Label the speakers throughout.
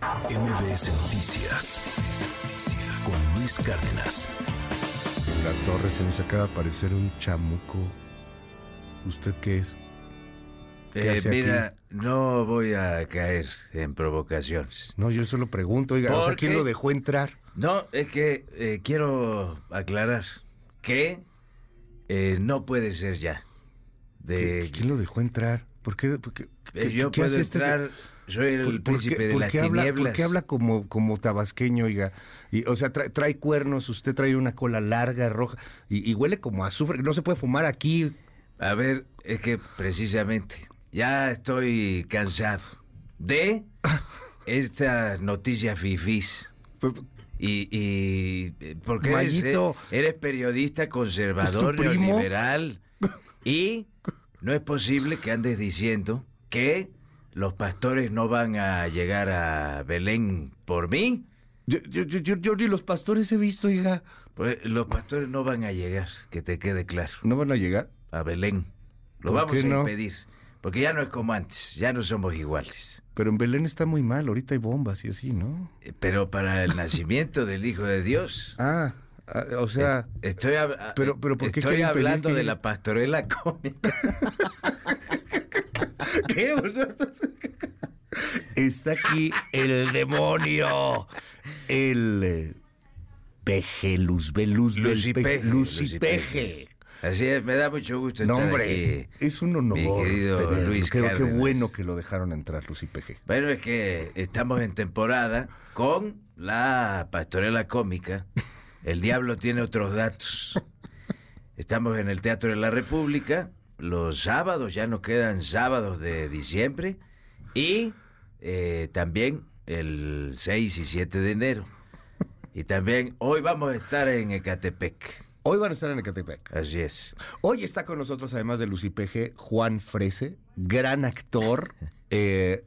Speaker 1: MBS Noticias con Luis Cárdenas.
Speaker 2: La torre se nos acaba de aparecer un chamuco. ¿Usted qué es? ¿Qué
Speaker 3: Eh,
Speaker 2: aquí?
Speaker 3: mira, no voy a caer en provocaciones.
Speaker 2: No, yo solo pregunto, oiga, o sea,
Speaker 3: ¿Por
Speaker 2: ¿quién lo dejó entrar?
Speaker 3: No, es que eh, quiero aclarar que eh, no puede ser ya. De,
Speaker 2: ¿Qui- ¿Quién lo dejó entrar? ¿Por qué? por qué-
Speaker 3: eh,
Speaker 2: qué-
Speaker 3: yo
Speaker 2: qué
Speaker 3: puedo
Speaker 2: hace este
Speaker 3: entrar, soy el
Speaker 2: ¿Por- por
Speaker 3: príncipe
Speaker 2: qué-
Speaker 3: de las
Speaker 2: habla,
Speaker 3: tinieblas.
Speaker 2: ¿Por qué habla como, como tabasqueño, oiga? Y, o sea, trae, trae cuernos, usted trae una cola larga, roja, y, y huele como a azufre. No se puede fumar aquí.
Speaker 3: A ver, es que precisamente ya estoy cansado de esta noticia fifís. Y, y eh, porque eres, eh, eres periodista conservador, neoliberal. Y no es posible que andes diciendo que los pastores no van a llegar a Belén por mí.
Speaker 2: Yo, yo, yo, yo- ni los pastores he visto, oiga.
Speaker 3: Pues los pastores no van a llegar, que te quede claro,
Speaker 2: ¿No van a llegar?
Speaker 3: a Belén. Lo
Speaker 2: ¿Por
Speaker 3: vamos a
Speaker 2: no?
Speaker 3: impedir. Porque ya no es como antes, ya no somos iguales.
Speaker 2: Pero en Belén está muy mal, ahorita hay bombas y así, ¿no?
Speaker 3: Eh, Pero para el nacimiento del Hijo de Dios,
Speaker 2: Ah, ah, o sea,
Speaker 3: Estoy, hab- ah,
Speaker 2: pero- pero ¿por qué
Speaker 3: estoy hablando
Speaker 2: que
Speaker 3: de la pastorela cómica.
Speaker 2: ¿qué? Está aquí el demonio, el eh, peje, luzbel, luzbel,
Speaker 3: Lucipeje,
Speaker 2: pe- lucipeje.
Speaker 3: Así es, me da mucho gusto
Speaker 2: No,
Speaker 3: estar
Speaker 2: hombre,
Speaker 3: aquí.
Speaker 2: es un honor.
Speaker 3: mi querido
Speaker 2: tenerlo.
Speaker 3: Luis
Speaker 2: qué
Speaker 3: Cárdenas.
Speaker 2: bueno que lo dejaron entrar, Lucipeje.
Speaker 3: Bueno, es que estamos en temporada con la pastorela cómica. El diablo tiene otros datos. Estamos en el Teatro de la República. Los sábados, ya nos quedan sábados de diciembre. Y eh, también el 6 y 7 de enero. Y también hoy vamos a estar en Ecatepec.
Speaker 2: Hoy van a estar en Ecatepec.
Speaker 3: Así es.
Speaker 2: Hoy está con nosotros, además de Lucipeje, Juan Frese, gran actor. Eh,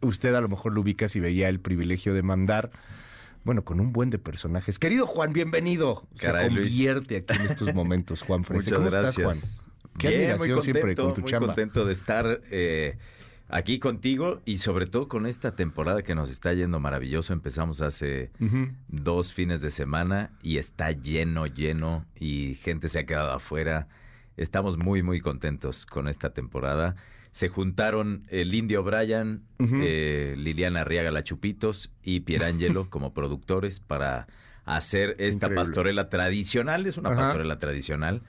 Speaker 2: usted a lo mejor lo ubica si veía el privilegio de mandar. Bueno, con un buen de personajes. Querido Juan, bienvenido. Se
Speaker 4: Caray, Luis.
Speaker 2: convierte aquí en estos momentos, Juan Frese.
Speaker 4: Muchas
Speaker 2: ¿Cómo
Speaker 4: gracias.
Speaker 2: estás, Juan? Qué
Speaker 4: Bien,
Speaker 2: admiración
Speaker 4: muy
Speaker 2: siempre
Speaker 4: contento,
Speaker 2: con tu
Speaker 4: muy
Speaker 2: chamba.
Speaker 4: contento de estar eh, aquí contigo y sobre todo con esta temporada que nos está yendo maravilloso. Empezamos hace dos fines de semana y está lleno, lleno y gente se ha quedado afuera. Estamos muy, muy contentos con esta temporada. Se juntaron el Indio Brian,
Speaker 2: Ujú.
Speaker 4: eh, Liliana Arriaga La Chupitos y Pierangelo como productores para hacer esta
Speaker 2: Increíble.
Speaker 4: pastorela tradicional. Es una
Speaker 2: Ajá.
Speaker 4: pastorela tradicional,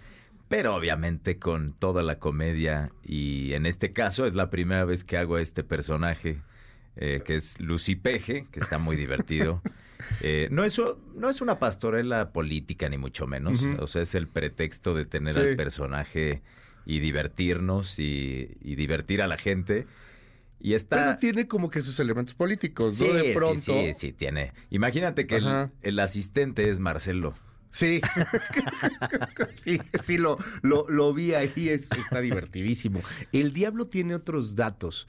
Speaker 4: pero obviamente con toda la comedia y en este caso es la primera vez que hago a este personaje eh, que es Lucy Peje, que está muy divertido. Eh, no, es, no es una pastorela política, ni mucho menos. O sea, es el pretexto de tener
Speaker 2: Sí.
Speaker 4: al personaje y divertirnos y, y divertir a la gente. Y está...
Speaker 2: Pero tiene como que sus elementos políticos,
Speaker 4: Sí,
Speaker 2: ¿no? De
Speaker 4: sí,
Speaker 2: pronto.
Speaker 4: sí, sí, tiene. Imagínate que el asistente es Marcelo.
Speaker 2: Sí, sí, sí, lo, lo, lo vi ahí, es, está divertidísimo. El diablo tiene otros datos.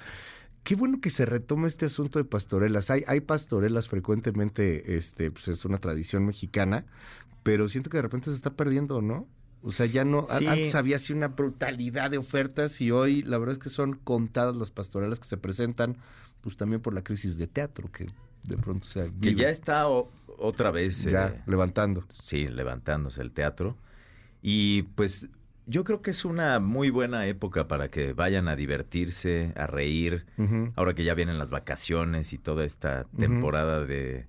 Speaker 2: Qué bueno que se retoma este asunto de pastorelas. Hay, hay pastorelas frecuentemente, este, pues es una tradición mexicana, pero siento que de repente se está perdiendo, ¿no? O sea, ya no,
Speaker 4: Sí.
Speaker 2: antes había así una brutalidad de ofertas y hoy la verdad es que son contadas las pastorelas que se presentan, pues también por la crisis de teatro que de pronto se
Speaker 4: Que ya está o- otra vez...
Speaker 2: Ya,
Speaker 4: eh,
Speaker 2: levantando.
Speaker 4: sí, levantándose el teatro. Y pues yo creo que es una muy buena época para que vayan a divertirse, a reír. Ahora que ya vienen las vacaciones y toda esta temporada de,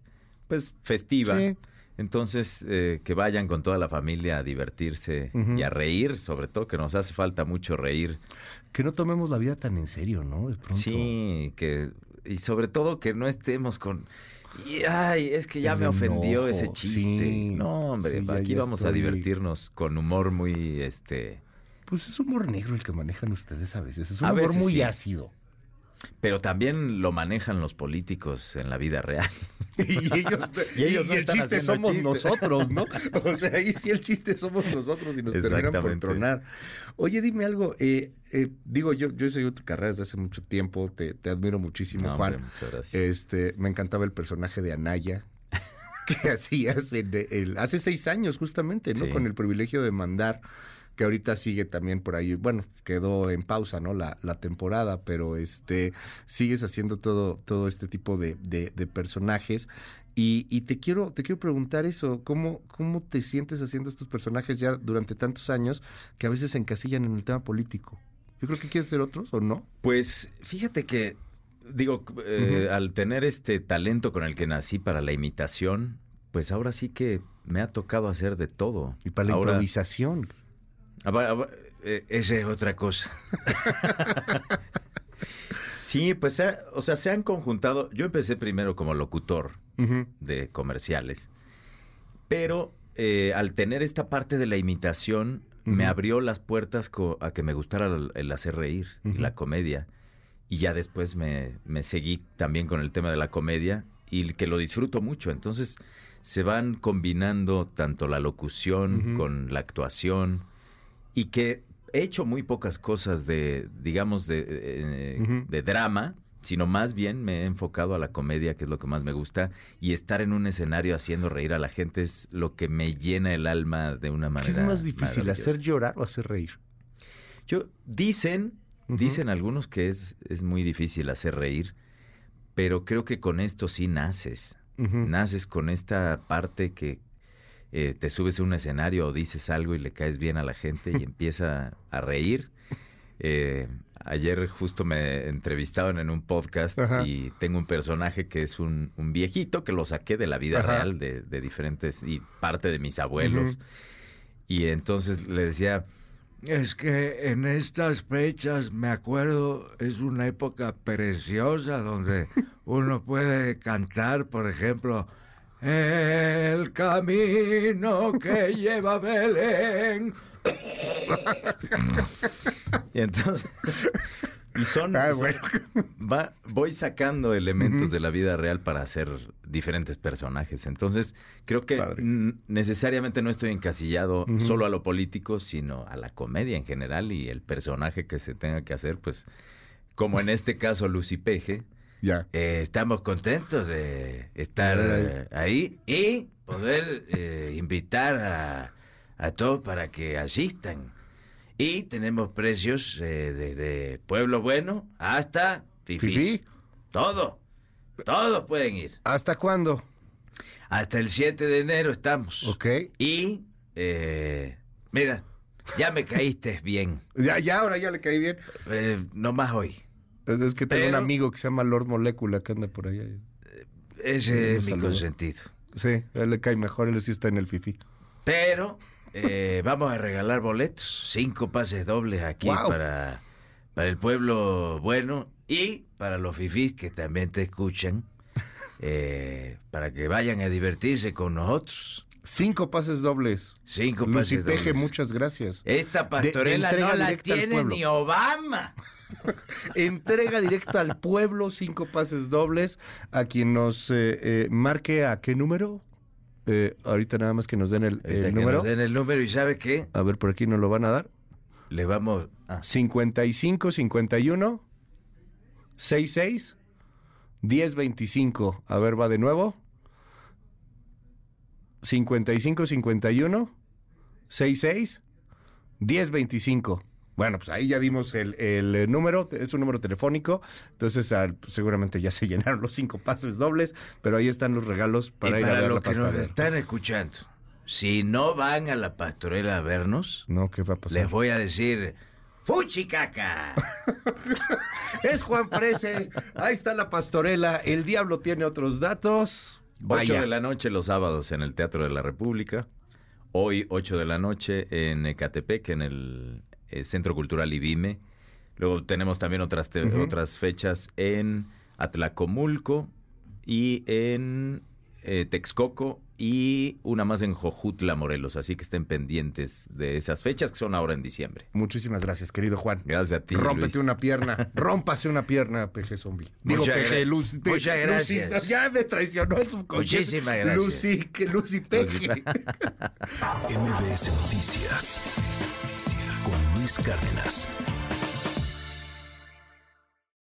Speaker 4: pues, festiva.
Speaker 2: Sí.
Speaker 4: Entonces, eh, que vayan con toda la familia a divertirse y a reír, sobre todo que nos hace falta mucho reír.
Speaker 2: Que no tomemos la vida tan en serio, ¿no? De pronto.
Speaker 4: Sí, que y sobre todo que no estemos con y, ay, es que ya
Speaker 2: El
Speaker 4: me ofendió
Speaker 2: enojo,
Speaker 4: ese chiste.
Speaker 2: sí,
Speaker 4: no, hombre,
Speaker 2: sí,
Speaker 4: aquí vamos a divertirnos con humor muy este
Speaker 2: Pues es humor negro el que manejan ustedes a veces. Es un
Speaker 4: A
Speaker 2: humor muy
Speaker 4: sí.
Speaker 2: ácido.
Speaker 4: Pero también lo manejan los políticos en la vida real.
Speaker 2: y ellos,
Speaker 4: Y ellos no
Speaker 2: el
Speaker 4: están
Speaker 2: chiste somos nosotros, ¿no? O sea, ahí sí el chiste somos nosotros y nos terminan por tronar. Oye, dime algo. eh, eh, digo, yo, yo he seguido tu carrera desde hace mucho tiempo. Te, te admiro muchísimo,
Speaker 4: No,
Speaker 2: Juan.
Speaker 4: hombre, muchas gracias.
Speaker 2: Este, me encantaba el personaje de Anaya que hacías en el- hace seis años, justamente, ¿no?
Speaker 4: Sí.
Speaker 2: Con el privilegio de mandar, que ahorita sigue también por ahí, bueno, quedó en pausa, ¿no? La, la temporada, pero este, sigues haciendo todo, todo este tipo de, de, de personajes. Y, y, te quiero, te quiero preguntar eso, ¿cómo, ¿cómo te sientes haciendo estos personajes ya durante tantos años que a veces se encasillan en el tema político? Yo creo que quieres ser otros, ¿o no?
Speaker 4: Pues fíjate que, digo, eh, uh -huh. al tener este talento con el que nací para la imitación, pues ahora sí que me ha tocado hacer de todo.
Speaker 2: Y para la
Speaker 4: ahora,
Speaker 2: improvisación.
Speaker 3: Eh, esa es otra cosa.
Speaker 4: sí, pues, o sea, se han conjuntado. Yo empecé primero como locutor uh -huh. de comerciales, pero eh, al tener esta parte de la imitación, uh -huh. me abrió las puertas a que me gustara el, el hacer reír uh -huh. y la comedia. Y ya después me, me seguí también con el tema de la comedia y que lo disfruto mucho. Entonces se van combinando tanto la locución uh -huh. con la actuación y que he hecho muy pocas cosas de, digamos, de, eh, uh -huh. de drama, sino más bien me he enfocado a la comedia, que es lo que más me gusta, y estar en un escenario haciendo reír a la gente es lo que me llena el alma de una manera.
Speaker 2: ¿Qué es más difícil, hacer llorar o hacer reír?
Speaker 4: Yo, dicen, uh -huh. dicen algunos que es, es muy difícil hacer reír, pero creo que con esto sí naces. Uh -huh. Naces con esta parte que eh, te subes a un escenario o dices algo y le caes bien a la gente y empieza a reír. Eh, ayer justo me entrevistaban en un podcast Ajá. y tengo un personaje que es un, un, viejito que lo saqué de la vida Ajá. real de, de, diferentes y parte de mis abuelos. Uh -huh. Y entonces le decía,
Speaker 5: es que en estas fechas, me acuerdo, es una época preciosa donde uno puede cantar, por ejemplo, el camino que lleva a Belén.
Speaker 4: y entonces. Y son. Ah, bueno. va, voy sacando elementos uh -huh. de la vida real para hacer diferentes personajes. Entonces, creo que necesariamente no estoy encasillado uh -huh. solo a lo político, sino a la comedia en general y el personaje que se tenga que hacer, pues, como en este caso, Lucy Peje.
Speaker 3: Ya. Eh, estamos contentos de estar eh, ahí y poder eh, invitar a, a, todos para que asistan. Y tenemos precios eh, desde Pueblo Bueno hasta Fifi. ¿Fifi? Todo. Todos pueden ir.
Speaker 2: ¿Hasta cuándo?
Speaker 3: Hasta el 7 de enero estamos.
Speaker 2: Ok.
Speaker 3: Y, eh, mira, ya me caíste bien.
Speaker 2: Ya, ya, ahora ya le caí bien.
Speaker 3: no más hoy.
Speaker 2: Es que tengo Pero, un amigo que se llama Lord Molecula que anda por allá.
Speaker 3: Ese es mi consentido.
Speaker 2: Sí, a él le cae mejor, él sí está en el fifi.
Speaker 3: Pero eh, vamos a regalar boletos, cinco pases dobles aquí wow. para, para el pueblo bueno y para los fifís que también te escuchan, eh, para que vayan a divertirse con nosotros.
Speaker 2: Cinco pases dobles.
Speaker 3: Cinco
Speaker 2: Lucy
Speaker 3: pases
Speaker 2: Peje,
Speaker 3: dobles.
Speaker 2: muchas gracias.
Speaker 3: Esta pastorela
Speaker 2: De- de
Speaker 3: no la tiene ni Obama.
Speaker 2: Entrega directa al pueblo, cinco pases dobles. A quien nos eh, eh, marque a qué número. Eh, ahorita nada más que nos den el, el
Speaker 3: que
Speaker 2: número.
Speaker 3: nos den el número y ¿sabe qué?
Speaker 2: A ver, por aquí nos lo van a dar.
Speaker 3: Le vamos... ah,
Speaker 2: 55 51 66 10 25. A ver, va de nuevo. 55 51 66 10 25. Bueno, pues ahí ya dimos el, el, eh, número, es un número telefónico, entonces ah, pues, seguramente ya se llenaron los cinco pases dobles, pero ahí están los regalos para
Speaker 3: y
Speaker 2: ir a
Speaker 3: para
Speaker 2: ver la
Speaker 3: los que nos están escuchando, si no van a la pastorela a vernos,
Speaker 2: No, ¿qué va a pasar?
Speaker 3: les voy a decir... ¡Fuchicaca!
Speaker 2: Es Juan Frese, ahí está la pastorela, el diablo tiene otros datos.
Speaker 4: 8
Speaker 2: Vaya.
Speaker 4: de la noche los sábados en el Teatro de la República. Hoy 8 de la noche en Ecatepec, en el eh, Centro Cultural Ibime. Luego tenemos también otras, te- otras fechas en Atlacomulco y en eh, Texcoco y una más en Jojutla, Morelos. Así que estén pendientes de esas fechas que son ahora en diciembre.
Speaker 2: Muchísimas gracias, querido Juan.
Speaker 4: Gracias a ti.
Speaker 2: Rómpete
Speaker 4: Luis.
Speaker 2: una pierna, rómpase una pierna, peje zombie. Digo,
Speaker 3: Muchas
Speaker 2: Lucy. pe-
Speaker 3: muchas
Speaker 2: Lucy,
Speaker 3: gracias.
Speaker 2: ya me traicionó el subconsciente.
Speaker 3: Muchísimas gracias.
Speaker 2: Lucy, que Lucy peje.
Speaker 1: MBS Noticias con Luis Cárdenas.